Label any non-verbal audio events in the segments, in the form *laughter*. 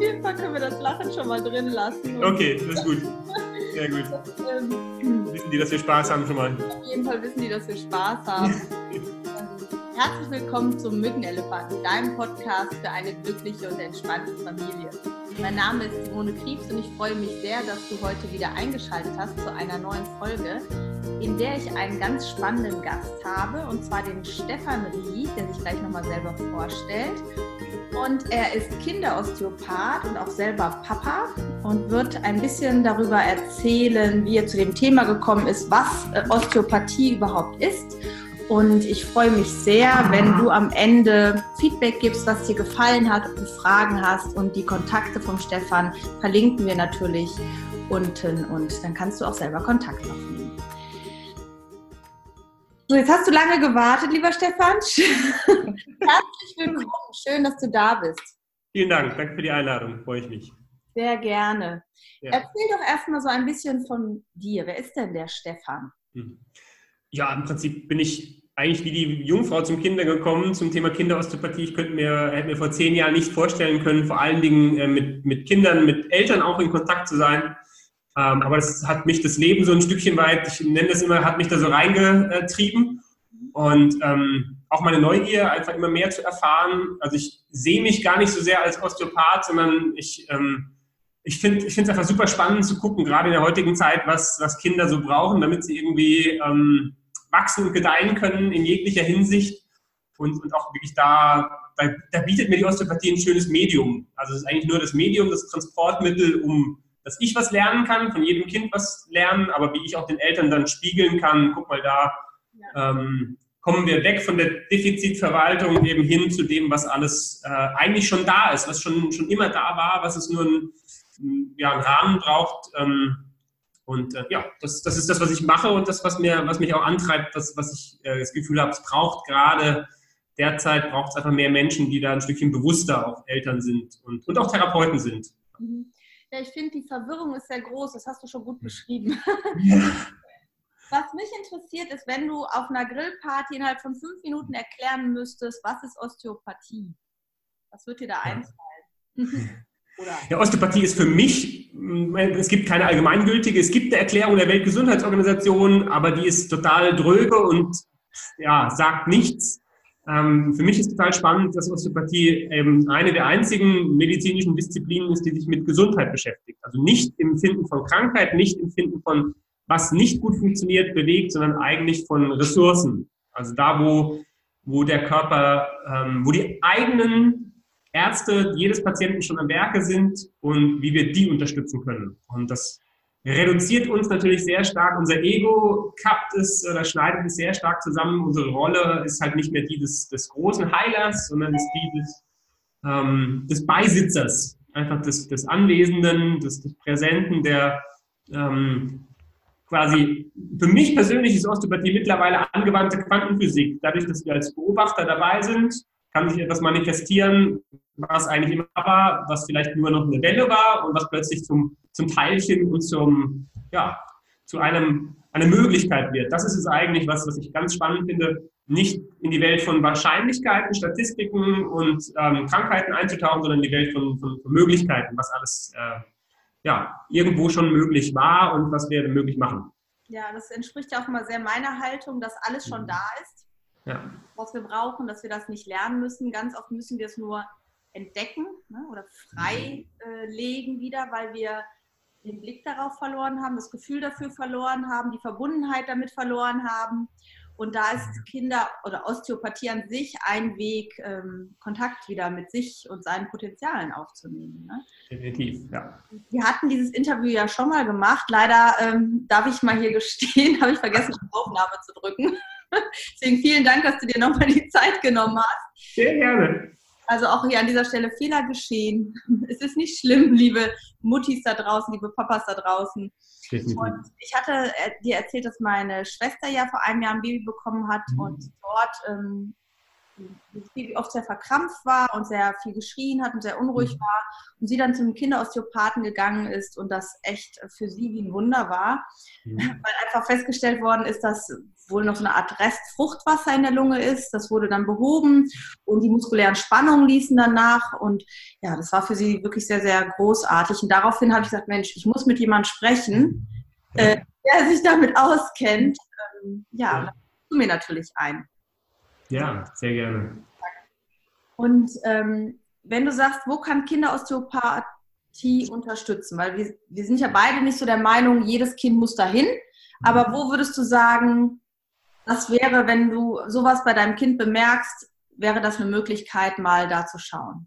auf jeden Fall können wir das Lachen schon mal drin lassen. Okay, das ist gut. Sehr gut. Ähm, wissen die, dass wir Spaß haben schon mal? Auf jeden Fall wissen die, dass wir Spaß haben. *laughs* Herzlich willkommen zum Mückenelefanten, deinem Podcast für eine glückliche und entspannte Familie. Mein Name ist Simone Kriebs und ich freue mich sehr, dass du heute wieder eingeschaltet hast zu einer neuen Folge, in der ich einen ganz spannenden Gast habe, und zwar den Stefan Rie, der sich gleich nochmal selber vorstellt. Und er ist Kinderosteopath und auch selber Papa und wird ein bisschen darüber erzählen, wie er zu dem Thema gekommen ist, was äh, Osteopathie überhaupt ist. Und ich freue mich sehr, wenn du am Ende Feedback gibst, was dir gefallen hat, ob du Fragen hast. Und die Kontakte vom Stefan verlinken wir natürlich unten und dann kannst du auch selber Kontakt aufnehmen. So, jetzt hast du lange gewartet, lieber Stefan. *laughs* Herzlich willkommen. Schön, dass du da bist. Vielen Dank. Danke für die Einladung. Freue ich mich. Sehr gerne. Ja. Erzähl doch erstmal so ein bisschen von dir. Wer ist denn der Stefan? Hm. Ja, im Prinzip bin ich eigentlich wie die Jungfrau zum Kinder gekommen zum Thema Kinderosteopathie. Ich könnte mir, hätte mir vor zehn Jahren nicht vorstellen können, vor allen Dingen äh, mit, mit Kindern, mit Eltern auch in Kontakt zu sein. Ähm, aber das hat mich das Leben so ein Stückchen weit, ich nenne das immer, hat mich da so reingetrieben. Und ähm, auch meine Neugier, einfach immer mehr zu erfahren. Also ich sehe mich gar nicht so sehr als Osteopath, sondern ich, ähm, ich finde es einfach super spannend zu gucken, gerade in der heutigen Zeit, was, was Kinder so brauchen, damit sie irgendwie ähm, wachsen und gedeihen können in jeglicher Hinsicht. Und, und auch wirklich da, da, da bietet mir die Osteopathie ein schönes Medium. Also es ist eigentlich nur das Medium, das Transportmittel, um dass ich was lernen kann, von jedem Kind was lernen, aber wie ich auch den Eltern dann spiegeln kann, guck mal da, ja. ähm, kommen wir weg von der Defizitverwaltung eben hin zu dem, was alles äh, eigentlich schon da ist, was schon, schon immer da war, was es nur ein, ja, einen Rahmen braucht. Ähm, und äh, ja, das, das ist das, was ich mache und das, was, mir, was mich auch antreibt, das, was ich äh, das Gefühl habe, es braucht gerade derzeit, braucht es einfach mehr Menschen, die da ein Stückchen bewusster auch Eltern sind und, und auch Therapeuten sind. Mhm. Ja, ich finde, die Verwirrung ist sehr groß. Das hast du schon gut beschrieben. Ja. *laughs* Was mich interessiert, ist, wenn du auf einer Grillparty innerhalb von fünf Minuten erklären müsstest, was ist Osteopathie? Was wird dir da einfallen? *laughs* Ja, Osteopathie ist für mich, es gibt keine allgemeingültige, es gibt eine Erklärung der Weltgesundheitsorganisation, aber die ist total dröge und ja, sagt nichts. Ähm, für mich ist total spannend, dass Osteopathie eben eine der einzigen medizinischen Disziplinen ist, die sich mit Gesundheit beschäftigt. Also nicht im Finden von Krankheit, nicht im Finden von, was nicht gut funktioniert, bewegt, sondern eigentlich von Ressourcen. Also da, wo, wo der Körper, ähm, wo die eigenen Ärzte jedes Patienten schon am Werke sind und wie wir die unterstützen können. Und das reduziert uns natürlich sehr stark. Unser Ego kappt es oder schneidet es sehr stark zusammen. Unsere Rolle ist halt nicht mehr die des, des großen Heilers, sondern ist die des, ähm, des Beisitzers, einfach des, des Anwesenden, des, des Präsenten, der ähm, quasi, für mich persönlich ist Osteopathie mittlerweile angewandte Quantenphysik. Dadurch, dass wir als Beobachter dabei sind, kann sich etwas manifestieren, was eigentlich immer war, was vielleicht nur noch eine Welle war und was plötzlich zum, zum Teilchen und zum, ja, zu einem, eine Möglichkeit wird. Das ist es eigentlich, was, was ich ganz spannend finde, nicht in die Welt von Wahrscheinlichkeiten, Statistiken und ähm, Krankheiten einzutauchen, sondern in die Welt von, von, von Möglichkeiten, was alles äh, ja, irgendwo schon möglich war und was wir möglich machen. Ja, das entspricht ja auch immer sehr meiner Haltung, dass alles schon mhm. da ist, ja. was wir brauchen, dass wir das nicht lernen müssen. Ganz oft müssen wir es nur entdecken ne, oder freilegen äh, wieder, weil wir den Blick darauf verloren haben, das Gefühl dafür verloren haben, die Verbundenheit damit verloren haben. Und da ist Kinder- oder Osteopathie an sich ein Weg, ähm, Kontakt wieder mit sich und seinen Potenzialen aufzunehmen. Ne? Definitiv, ja. Wir hatten dieses Interview ja schon mal gemacht. Leider ähm, darf ich mal hier gestehen, *laughs* habe ich vergessen, die Aufnahme zu drücken. *laughs* Deswegen vielen Dank, dass du dir nochmal die Zeit genommen hast. Sehr gerne. Also auch hier an dieser Stelle Fehler geschehen. *laughs* Es ist nicht schlimm, liebe Muttis da draußen, liebe Papas da draußen. Und ich hatte äh, dir erzählt, dass meine Schwester ja vor einem Jahr ein Baby bekommen hat mhm. und dort ähm, das Baby oft sehr verkrampft war und sehr viel geschrien hat und sehr unruhig mhm. war und sie dann zum Kinderosteopathen gegangen ist und das echt für sie wie ein Wunder war, mhm. *laughs* weil einfach festgestellt worden ist, dass wohl noch so eine Art Restfruchtwasser in der Lunge ist. Das wurde dann behoben und die muskulären Spannungen ließen danach. Und ja, das war für sie wirklich sehr, sehr großartig. Und daraufhin habe ich gesagt, Mensch, ich muss mit jemandem sprechen, äh, der sich damit auskennt. Ähm, ja, ja. du mir natürlich ein. Ja, sehr gerne. Und ähm, wenn du sagst, wo kann Kinderosteopathie unterstützen? Weil wir, wir sind ja beide nicht so der Meinung, jedes Kind muss dahin. Aber wo würdest du sagen, das wäre, wenn du sowas bei deinem Kind bemerkst, wäre das eine Möglichkeit, mal da zu schauen?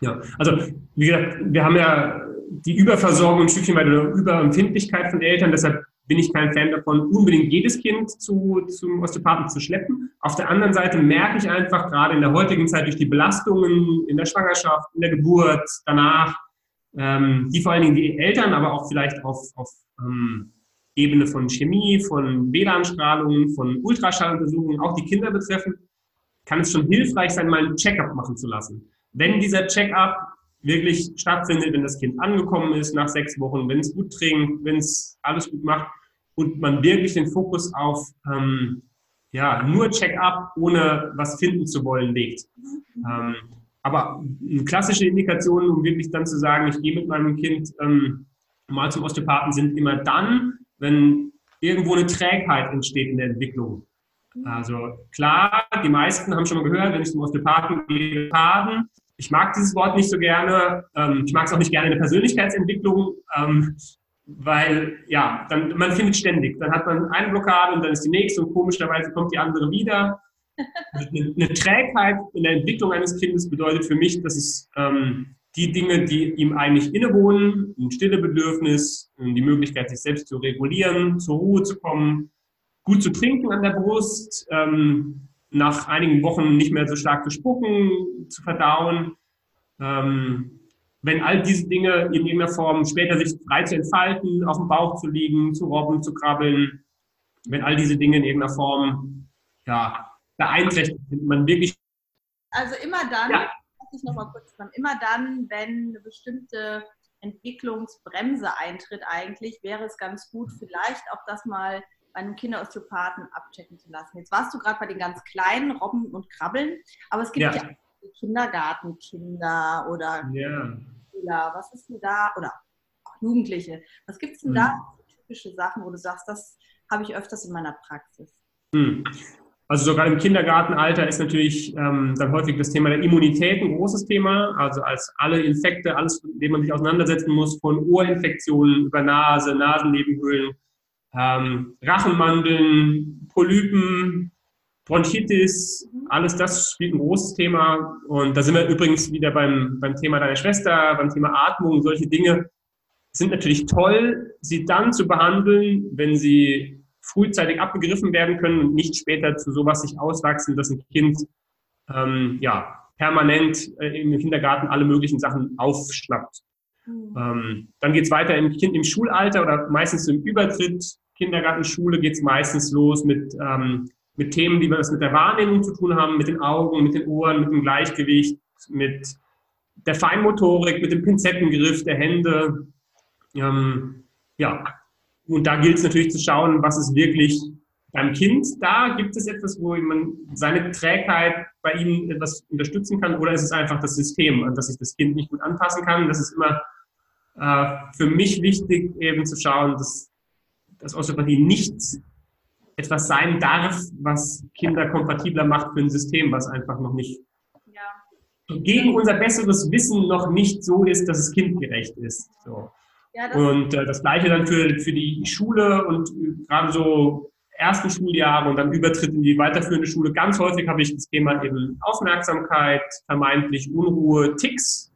Ja, also wie gesagt, wir haben ja die Überversorgung ein Stückchen weit oder Überempfindlichkeit von Eltern. Deshalb bin ich kein Fan davon, unbedingt jedes Kind zu, zum Osteopathen zu schleppen. Auf der anderen Seite merke ich einfach gerade in der heutigen Zeit durch die Belastungen in der Schwangerschaft, in der Geburt, danach, ähm, die vor allen Dingen die Eltern, aber auch vielleicht auf, auf ähm, Ebene von Chemie, von WLAN-Strahlung, von Ultraschalluntersuchungen, auch die Kinder betreffen, kann es schon hilfreich sein, mal einen Check-up machen zu lassen. Wenn dieser Check-up wirklich stattfindet, wenn das Kind angekommen ist nach sechs Wochen, wenn es gut trinkt, wenn es alles gut macht und man wirklich den Fokus auf ähm, ja, nur Check-up, ohne was finden zu wollen, legt. Ähm, aber eine klassische Indikation, um wirklich dann zu sagen, ich gehe mit meinem Kind ähm, mal zum Osteopathen, sind immer dann, wenn irgendwo eine Trägheit entsteht in der Entwicklung. Also klar, die meisten haben schon mal gehört, wenn ich zum Osteopathen gehe, Paden, ich mag dieses Wort nicht so gerne. Ähm, ich mag es auch nicht gerne in der Persönlichkeitsentwicklung, ähm, weil ja, dann, man findet ständig. Dann hat man eine Blockade und dann ist die nächste und komischerweise kommt die andere wieder. *laughs* Eine, eine Trägheit in der Entwicklung eines Kindes bedeutet für mich, dass es ähm, die Dinge, die ihm eigentlich innewohnen, ein stille Bedürfnis, die Möglichkeit, sich selbst zu regulieren, zur Ruhe zu kommen, gut zu trinken an der Brust, ähm, nach einigen Wochen nicht mehr so stark zu spucken, zu verdauen. Ähm, wenn all diese Dinge in irgendeiner Form später sich frei zu entfalten, auf dem Bauch zu liegen, zu robben, zu krabbeln, wenn all diese Dinge in irgendeiner Form ja, beeinträchtigt sind, man wirklich. Also immer dann, ja. Ich noch mal kurz dran, immer dann, wenn eine bestimmte Entwicklungsbremse eintritt, eigentlich wäre es ganz gut, vielleicht auch das mal bei einem Kinderosteopathen abchecken zu lassen. Jetzt warst du gerade bei den ganz kleinen Robben und Krabbeln, aber es gibt ja, ja Kindergartenkinder oder ja. Schüler. Was ist denn da? Oder auch Jugendliche. Was gibt es denn mhm. da für typische Sachen, wo du sagst, das habe ich öfters in meiner Praxis? Mhm. Also sogar im Kindergartenalter ist natürlich ähm, dann häufig das Thema der Immunität ein großes Thema. Also als alle Infekte, alles, mit dem man sich auseinandersetzen muss, von Ohrinfektionen über Nase, Nasennebenhöhlen, ähm, Rachenmandeln, Polypen, Bronchitis, alles das spielt ein großes Thema. Und da sind wir übrigens wieder beim, beim Thema deiner Schwester, beim Thema Atmung. Solche Dinge sind natürlich toll, sie dann zu behandeln, wenn sie frühzeitig abgegriffen werden können und nicht später zu sowas sich auswachsen, dass ein Kind ähm, ja, permanent äh, im Kindergarten alle möglichen Sachen aufschnappt. Mhm. Ähm, dann geht es weiter im Kind im Schulalter oder meistens im Übertritt Kindergarten, Schule geht es meistens los mit, ähm, mit Themen, die was mit der Wahrnehmung zu tun haben, mit den Augen, mit den Ohren, mit dem Gleichgewicht, mit der Feinmotorik, mit dem Pinzettengriff der Hände. Ähm, ja, und da gilt es natürlich zu schauen, was ist wirklich beim Kind da? Gibt es etwas, wo man seine Trägheit bei ihm etwas unterstützen kann? Oder ist es einfach das System, an das sich das Kind nicht gut anpassen kann? Das ist immer äh, für mich wichtig, eben zu schauen, dass dass Osteopathie nicht etwas sein darf, was Kinder kompatibler macht für ein System, was einfach noch nicht ja. gegen unser besseres Wissen noch nicht so ist, dass es kindgerecht ist. So. Und äh, das gleiche dann für, für die Schule und äh, gerade so ersten Schuljahre und dann Übertritt in die weiterführende Schule. Ganz häufig habe ich das Thema eben Aufmerksamkeit, vermeintlich Unruhe, Ticks.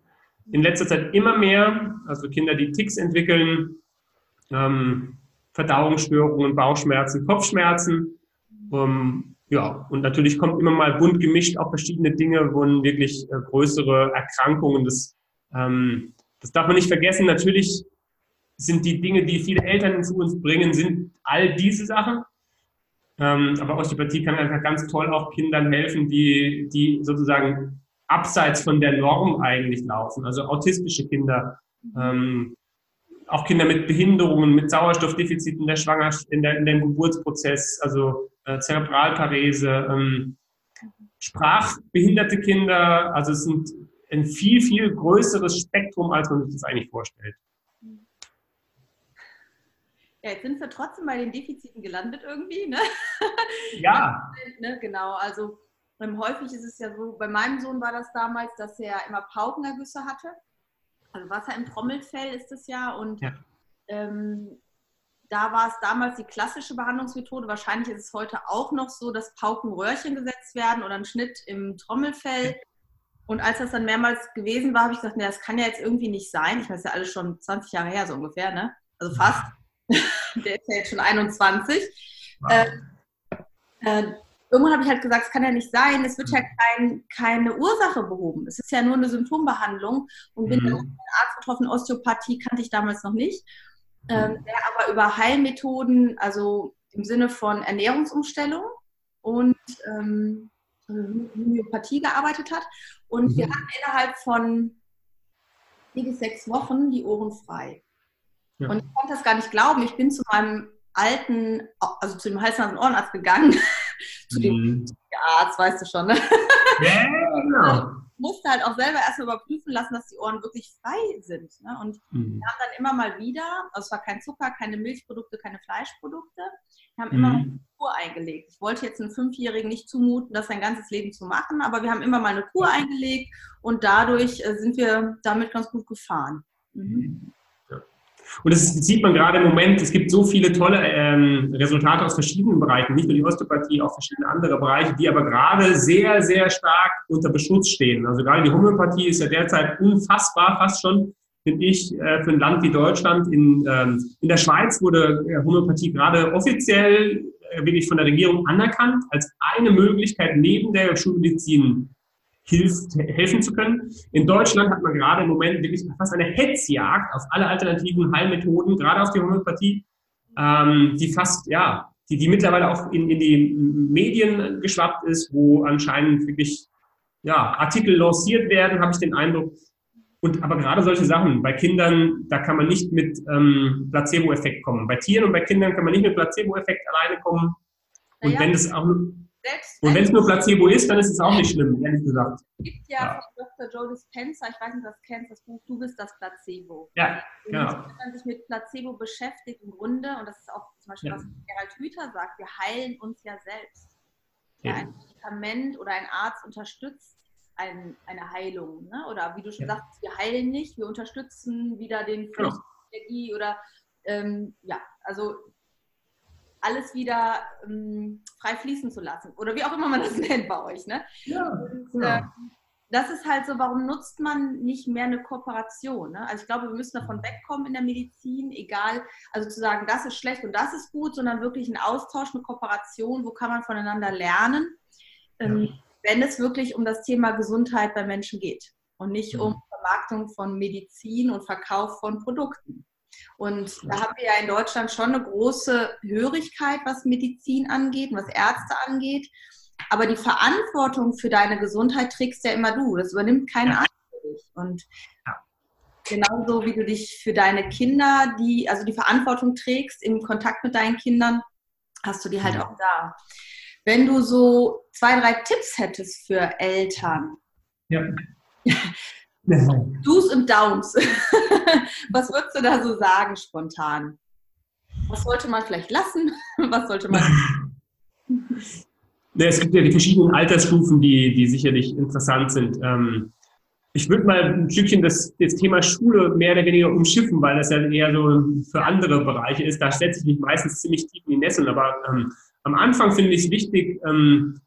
In letzter Zeit immer mehr, also Kinder, die Ticks entwickeln, ähm, Verdauungsstörungen, Bauchschmerzen, Kopfschmerzen. Ähm, ja, und natürlich kommt immer mal bunt gemischt auch verschiedene Dinge, wo wirklich äh, größere Erkrankungen, das, ähm, das darf man nicht vergessen. Natürlich sind die Dinge, die viele Eltern zu uns bringen, sind all diese Sachen. Ähm, aber Osteopathie kann einfach ganz toll auch Kindern helfen, die, die sozusagen abseits von der Norm eigentlich laufen. Also autistische Kinder, ähm, auch Kinder mit Behinderungen, mit Sauerstoffdefiziten in der Schwangerschaft, in, der, in dem Geburtsprozess, also äh, Zerebralparese, ähm, sprachbehinderte Kinder. Also es sind ein viel, viel größeres Spektrum, als man sich das eigentlich vorstellt. Ja, jetzt sind wir trotzdem bei den Defiziten gelandet irgendwie, ne? *laughs* Ja. *laughs* ne, genau, also ähm, häufig ist es ja so, bei meinem Sohn war das damals, dass er immer Paukenergüsse hatte. Also Wasser im Trommelfell ist es ja und ja. Ähm, da war es damals die klassische Behandlungsmethode. Wahrscheinlich ist es heute auch noch so, dass Paukenröhrchen gesetzt werden oder ein Schnitt im Trommelfell. Und als das dann mehrmals gewesen war, habe ich gesagt, nee, das kann ja jetzt irgendwie nicht sein. Ich ist ja alles schon 20 Jahre her, so ungefähr, ne? Also fast. *laughs* Der ist ja jetzt schon 21. Wow. Äh, äh, irgendwann habe ich halt gesagt, es kann ja nicht sein, es wird ja mhm. kein, keine Ursache behoben. Es ist ja nur eine Symptombehandlung und bin mhm. dann Arzt betroffen, Osteopathie kannte ich damals noch nicht. Ähm, mhm. der aber über Heilmethoden, also im Sinne von Ernährungsumstellung und ähm, Homöopathie gearbeitet hat. Und mhm. wir hatten innerhalb von vier bis sechs Wochen die Ohren frei. Ja. Und ich konnte das gar nicht glauben. Ich bin zu meinem alten, also zu dem Hals- und Ohrenarzt gegangen, *laughs* zu dem mhm. Arzt, weißt du schon, ne? Ja, genau. *laughs* musste halt auch selber erstmal überprüfen lassen, dass die Ohren wirklich frei sind. Ne? Und mhm. wir haben dann immer mal wieder, also es war kein Zucker, keine Milchprodukte, keine Fleischprodukte, wir haben immer mhm. eine Kur eingelegt. Ich wollte jetzt einem Fünfjährigen nicht zumuten, das sein ganzes Leben zu machen, aber wir haben immer mal eine Kur eingelegt und dadurch äh, sind wir damit ganz gut gefahren. Mhm. mhm. Und das sieht man gerade im Moment, es gibt so viele tolle ähm, Resultate aus verschiedenen Bereichen, nicht nur die Osteopathie, auch verschiedene andere Bereiche, die aber gerade sehr, sehr stark unter Beschuss stehen. Also gerade die Homöopathie ist ja derzeit unfassbar, fast schon, finde ich, äh, für ein Land wie Deutschland. In, ähm, in der Schweiz wurde äh, Homöopathie gerade offiziell äh, wirklich von der Regierung anerkannt als eine Möglichkeit neben der Schulmedizin hilft, helfen zu können. In Deutschland hat man gerade im Moment wirklich fast eine Hetzjagd auf alle alternativen Heilmethoden, gerade auf die Homöopathie, ähm, die fast, ja, die, die mittlerweile auch in, in die Medien geschwappt ist, wo anscheinend wirklich ja, Artikel lanciert werden, habe ich den Eindruck. Und aber gerade solche Sachen, bei Kindern, da kann man nicht mit ähm, Placebo-Effekt kommen. Bei Tieren und bei Kindern kann man nicht mit Placebo-Effekt alleine kommen. Und naja. wenn das auch selbst und wenn es nur Placebo ist, dann ist es auch nicht schlimm, ehrlich gesagt. Es gibt ja, ja. von Dr. Joe Dispenza, ich weiß nicht, ob du das kennst, das Buch Du bist das Placebo. Ja, genau. Und wenn man sich mit Placebo beschäftigt, im Grunde, und das ist auch zum Beispiel, ja. was Gerald Hüther sagt, wir heilen uns ja selbst. Ja, ein Medikament oder ein Arzt unterstützt ein, eine Heilung. Ne? Oder wie du schon ja. sagst, wir heilen nicht, wir unterstützen wieder den Fluss genau. Energie oder ähm, ja, also alles wieder ähm, frei fließen zu lassen. Oder wie auch immer man *laughs* das nennt bei euch. Ne? Ja, Und, äh, das ist halt so, warum nutzt man nicht mehr eine Kooperation? Ne? Also ich glaube, wir müssen davon wegkommen in der Medizin, egal, also zu sagen, das ist schlecht und das ist gut, sondern wirklich ein Austausch, eine Kooperation, wo kann man voneinander lernen, ähm, ja. wenn es wirklich um das Thema Gesundheit bei Menschen geht und nicht mhm. um Vermarktung von Medizin und Verkauf von Produkten. Und da haben wir ja in Deutschland schon eine große Hörigkeit, was Medizin angeht, was Ärzte angeht. Aber die Verantwortung für deine Gesundheit trägst ja immer du. Das übernimmt kein ja. Arzt für dich. Und ja. genauso wie du dich für deine Kinder, die, also die Verantwortung trägst im Kontakt mit deinen Kindern, hast du die halt ja. auch da. Wenn du so zwei, drei Tipps hättest für Eltern, ja. *laughs* *laughs* Do's und Downs. *laughs* Was würdest du da so sagen spontan? Was sollte man vielleicht lassen? *laughs* Was sollte man. Es gibt ja die verschiedenen Altersstufen, die, die sicherlich interessant sind. Ähm, ich würde mal ein Stückchen das, das Thema Schule mehr oder weniger umschiffen, weil das ja eher so für andere Bereiche ist. Da setze ich mich meistens ziemlich tief in die Nesseln. Aber ähm, am Anfang finde ich es wichtig, ähm,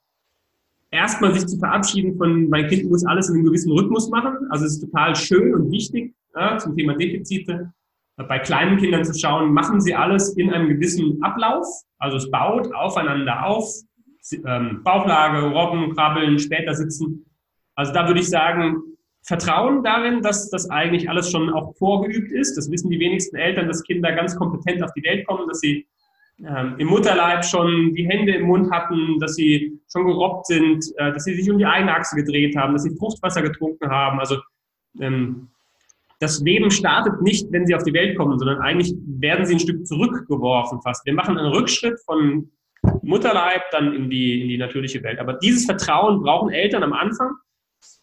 erstmal sich zu verabschieden von, mein Kind muss alles in einem gewissen Rhythmus machen. Also es ist total schön und wichtig ja, zum Thema Defizite. Bei kleinen Kindern zu schauen, machen sie alles in einem gewissen Ablauf. Also es baut aufeinander auf. Ähm, Bauchlage, Robben, Krabbeln, später sitzen. Also da würde ich sagen, Vertrauen darin, dass das eigentlich alles schon auch vorgeübt ist. Das wissen die wenigsten Eltern, dass Kinder ganz kompetent auf die Welt kommen, dass sie ähm, im Mutterleib schon die Hände im Mund hatten, dass sie schon gerobbt sind, äh, dass sie sich um die Einachse gedreht haben, dass sie Fruchtwasser getrunken haben. Also ähm, das Leben startet nicht, wenn sie auf die Welt kommen, sondern eigentlich werden sie ein Stück zurückgeworfen fast. Wir machen einen Rückschritt von Mutterleib dann in die, in die natürliche Welt. Aber dieses Vertrauen brauchen Eltern am Anfang,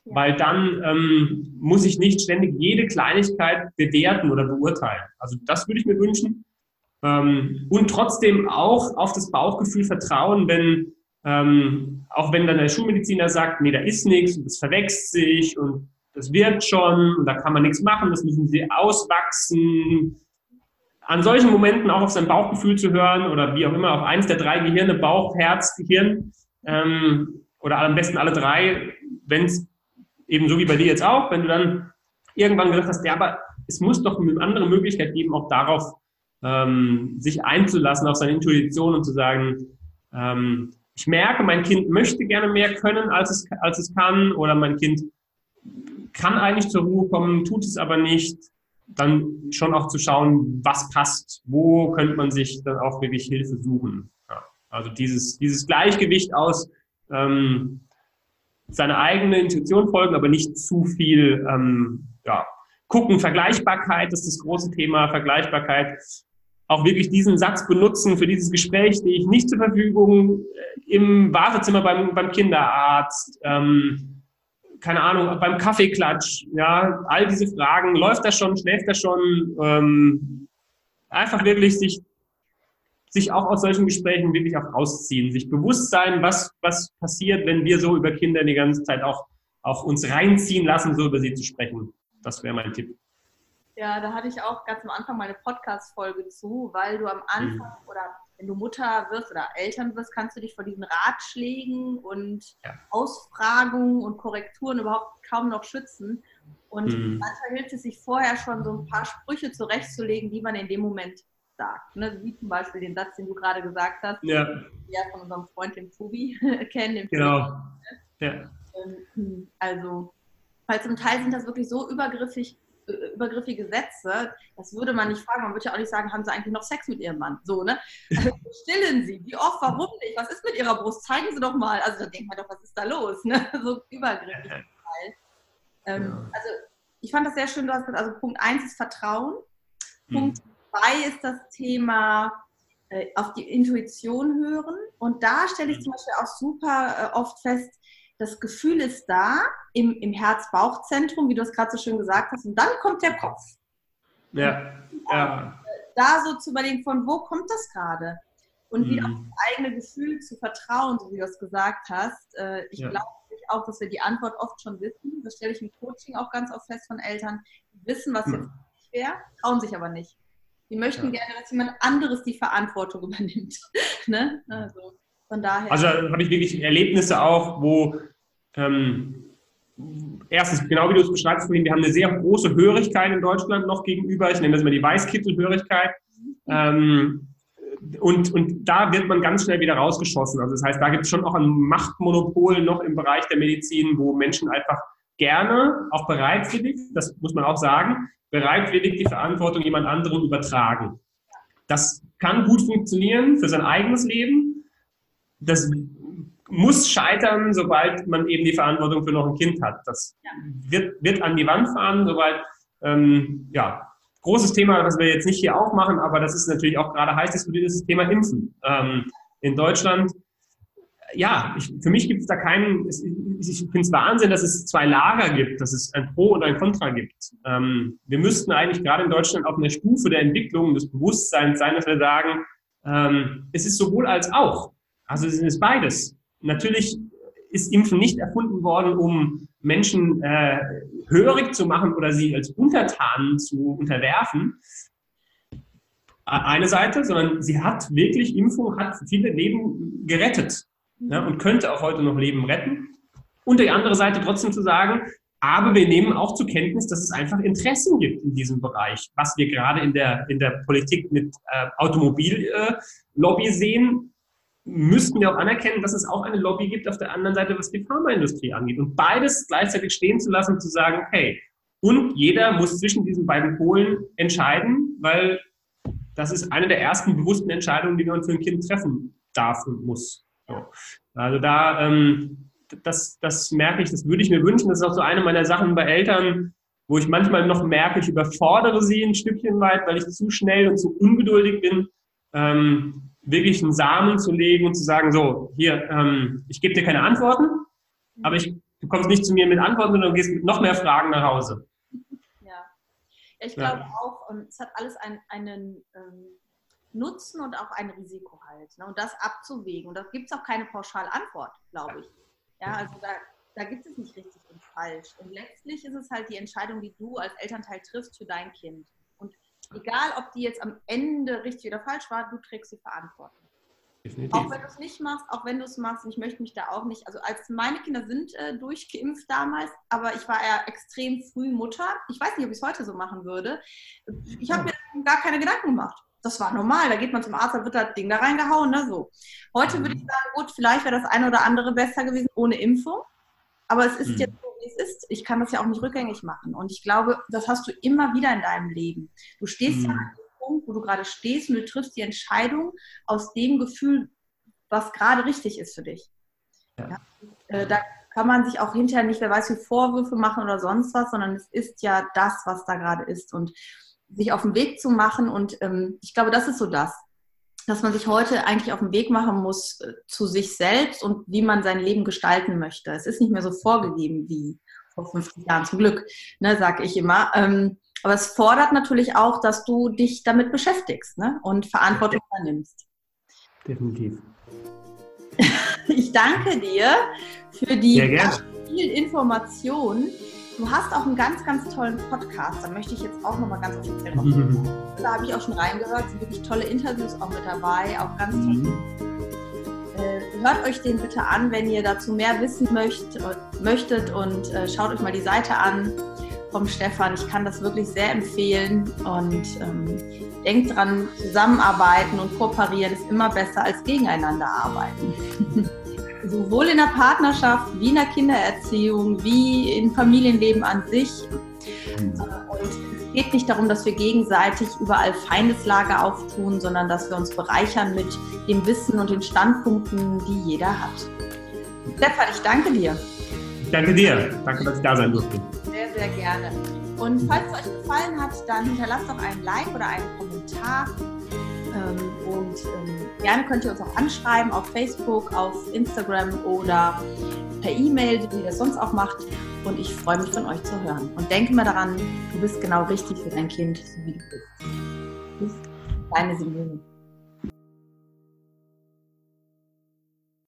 weil dann ähm, muss ich nicht ständig jede Kleinigkeit bewerten oder beurteilen. Also das würde ich mir wünschen. Ähm, und trotzdem auch auf das Bauchgefühl vertrauen, wenn ähm, auch wenn dann der Schulmediziner sagt, nee, da ist nichts und das verwächst sich und das wird schon und da kann man nichts machen, das müssen sie auswachsen. An solchen Momenten auch auf sein Bauchgefühl zu hören oder wie auch immer auf eins der drei Gehirne, Bauch, Herz, Gehirn ähm, oder am besten alle drei, wenn es eben so wie bei dir jetzt auch, wenn du dann irgendwann gesagt hast, ja, aber es muss doch eine andere Möglichkeit geben, auch darauf ähm, sich einzulassen, auf seine Intuition und zu sagen, ähm, ich merke, mein Kind möchte gerne mehr können, als es, als es kann, oder mein Kind kann eigentlich zur Ruhe kommen, tut es aber nicht, dann schon auch zu schauen, was passt, wo könnte man sich dann auch wirklich Hilfe suchen. Ja, also dieses, dieses Gleichgewicht aus ähm, seine eigene Intuition folgen, aber nicht zu viel ähm, ja, gucken. Vergleichbarkeit ist das große Thema, Vergleichbarkeit auch wirklich diesen Satz benutzen für dieses Gespräch, stehe ich nicht zur Verfügung äh, im Wartezimmer beim, beim Kinderarzt, ähm, keine Ahnung, beim Kaffeeklatsch, ja, all diese Fragen, läuft das schon, schläft das schon, ähm, einfach wirklich sich, sich auch aus solchen Gesprächen wirklich auch rausziehen, sich bewusst sein, was, was passiert, wenn wir so über Kinder die ganze Zeit auch, auch uns reinziehen lassen, so über sie zu sprechen. Das wäre mein Tipp. Ja, da hatte ich auch ganz am Anfang meine Podcast-Folge zu, weil du am Anfang mhm. oder wenn du Mutter wirst oder Eltern wirst, kannst du dich vor diesen Ratschlägen und ja. Ausfragungen und Korrekturen überhaupt kaum noch schützen. Und mhm. manchmal hilft es sich vorher schon so ein paar Sprüche zurechtzulegen, die man in dem Moment sagt. Ne? Wie zum Beispiel den Satz, den du gerade gesagt hast, ja. ja von unserem Freund, dem Fubi, *laughs* kennen. genau. Ja. Ähm, also, weil zum Teil sind das wirklich so übergriffig übergriffige Sätze, das würde man nicht fragen. Man würde ja auch nicht sagen, haben Sie eigentlich noch Sex mit Ihrem Mann? So, ne? Also, *laughs* stillen Sie. Wie oft? Warum nicht? Was ist mit Ihrer Brust? Zeigen Sie doch mal. Also da denkt man doch, was ist da los? Ne? *laughs* So übergriffig. Ähm, ja. Also ich fand das sehr schön. Du hast gesagt, also Punkt 1 ist Vertrauen. Punkt 2 hm. ist das Thema äh, auf die Intuition hören. Und da stelle ich hm. zum Beispiel auch super äh, oft fest, das Gefühl ist da im, im Herz-Bauch-Zentrum, wie du es gerade so schön gesagt hast, und dann kommt der Kopf. Ja. ja. Da so zu überlegen, von wo kommt das gerade? Und wieder mhm. auf das eigene Gefühl zu vertrauen, so wie du es gesagt hast. Äh, ich ja. glaube auch, dass wir die Antwort oft schon wissen. Das stelle ich im Coaching auch ganz oft fest von Eltern, die wissen, was jetzt nicht wäre, trauen sich aber nicht. Die möchten ja. gerne, dass jemand anderes die Verantwortung *laughs* übernimmt. ne? also. Von daher. Also habe ich wirklich Erlebnisse auch, wo ähm, erstens, genau wie du es beschreibst, wir haben eine sehr große Hörigkeit in Deutschland noch gegenüber. Ich nenne das immer die Weißkittelhörigkeit. Ähm, und, und da wird man ganz schnell wieder rausgeschossen. Also das heißt, da gibt es schon auch ein Machtmonopol noch im Bereich der Medizin, wo Menschen einfach gerne, auch bereitwillig, das muss man auch sagen, bereitwillig die Verantwortung jemand anderem übertragen. Das kann gut funktionieren für sein eigenes Leben, das muss scheitern, sobald man eben die Verantwortung für noch ein Kind hat. Das ja. wird, wird an die Wand fahren, sobald, ähm, ja, großes Thema, was wir jetzt nicht hier aufmachen, aber das ist natürlich auch gerade heiß diskutiertes Thema Impfen. Ähm, in Deutschland, ja, ich, für mich gibt es da keinen, ich finde es Wahnsinn, dass es zwei Lager gibt, dass es ein Pro und ein Contra gibt. Ähm, wir müssten eigentlich gerade in Deutschland auf einer Stufe der Entwicklung des Bewusstseins sein, dass wir sagen, ähm, es ist sowohl als auch. Also es ist beides. Natürlich ist Impfen nicht erfunden worden, um Menschen äh, hörig zu machen oder sie als Untertanen zu unterwerfen. Eine Seite, sondern sie hat wirklich, Impfung hat viele Leben gerettet ja, und könnte auch heute noch Leben retten. Und die andere Seite trotzdem zu sagen, aber wir nehmen auch zur Kenntnis, dass es einfach Interessen gibt in diesem Bereich, was wir gerade in der, in der Politik mit äh, Automobillobby äh, sehen, müssten wir auch anerkennen, dass es auch eine Lobby gibt auf der anderen Seite, was die Pharmaindustrie angeht. Und beides gleichzeitig stehen zu lassen und zu sagen, okay, und jeder muss zwischen diesen beiden Polen entscheiden, weil das ist eine der ersten bewussten Entscheidungen, die man für ein Kind treffen darf und muss. So. Also da, ähm, das, das merke ich, das würde ich mir wünschen. Das ist auch so eine meiner Sachen bei Eltern, wo ich manchmal noch merke, ich überfordere sie ein Stückchen weit, weil ich zu schnell und zu ungeduldig bin, ähm, wirklich einen Samen zu legen und zu sagen, so, hier, ähm, ich gebe dir keine Antworten, aber ich, du kommst nicht zu mir mit Antworten, sondern du gehst mit noch mehr Fragen nach Hause. Ja, ich glaube ja. auch, es hat alles einen, einen ähm, Nutzen und auch ein Risiko halt. Ne? Und das abzuwägen. Und da gibt es auch keine Pauschalantwort, glaube ich. Ja, also da, da gibt es nicht richtig und falsch. Und letztlich ist es halt die Entscheidung, die du als Elternteil triffst für dein Kind. Egal, ob die jetzt am Ende richtig oder falsch war, du trägst die Verantwortung. Definitiv. Auch wenn du es nicht machst, auch wenn du es machst, und ich möchte mich da auch nicht, also als meine Kinder sind äh, durchgeimpft damals, aber ich war ja extrem früh Mutter. Ich weiß nicht, ob ich es heute so machen würde. Ich habe mir gar keine Gedanken gemacht das war normal. Da geht man zum Arzt, da wird das Ding da reingehauen. Ne? So. Heute würde ich mhm. sagen, gut, vielleicht wäre das eine oder andere besser gewesen ohne Impfung. Aber es ist mhm. jetzt wie es ist. Ich kann das ja auch nicht rückgängig machen. Und ich glaube, das hast du immer wieder in deinem Leben. Du stehst mhm. ja an dem Punkt, wo du gerade stehst und du triffst die Entscheidung aus dem Gefühl, was gerade richtig ist für dich. Ja. Ja? Äh, da kann man sich auch hinterher nicht, wer weiß, wie Vorwürfe machen oder sonst was, sondern es ist ja das, was da gerade ist. Und sich auf den Weg zu machen. Und ähm, ich glaube, das ist so das, dass man sich heute eigentlich auf den Weg machen muss äh, zu sich selbst und wie man sein Leben gestalten möchte. Es ist nicht mehr so vorgegeben wie vor 50 Jahren, zum Glück, ne, sage ich immer. Ähm, aber es fordert natürlich auch, dass du dich damit beschäftigst ne, und Verantwortung übernimmst. Definitiv. *laughs* Ich danke dir für die vielen Informationen. Du hast auch einen ganz, ganz tollen Podcast. Da möchte ich jetzt auch nochmal ganz offiziell drauf *laughs* mhm. Da habe ich auch schon reingehört. sind wirklich tolle Interviews auch mit dabei. Auch ganz toll. Mhm. Äh, hört euch den bitte an, wenn ihr dazu mehr wissen möcht, möchtet und äh, schaut euch mal die Seite an vom Stefan. Ich kann das wirklich sehr empfehlen und ähm, denkt dran, zusammenarbeiten und kooperieren ist immer besser als gegeneinander arbeiten. *laughs* sowohl in der Partnerschaft wie in der Kindererziehung wie im Familienleben an sich. Mhm. Und es geht nicht darum, dass wir gegenseitig überall Feindeslage auftun, sondern dass wir uns bereichern mit dem Wissen und den Standpunkten, die jeder hat. Stefan, ich danke dir. Ich danke dir. Danke, dass ich da sein durfte. Sehr, sehr gerne. Und falls es euch gefallen hat, dann hinterlasst doch einen Like oder einen Kommentar. Ähm, und ähm, gerne könnt ihr uns auch anschreiben auf Facebook, auf Instagram oder per E-Mail, wie ihr das sonst auch macht. Und ich freue mich von euch zu hören. Und denke mal daran, du bist genau richtig für dein Kind, so wie du bist. Bis deine Simone.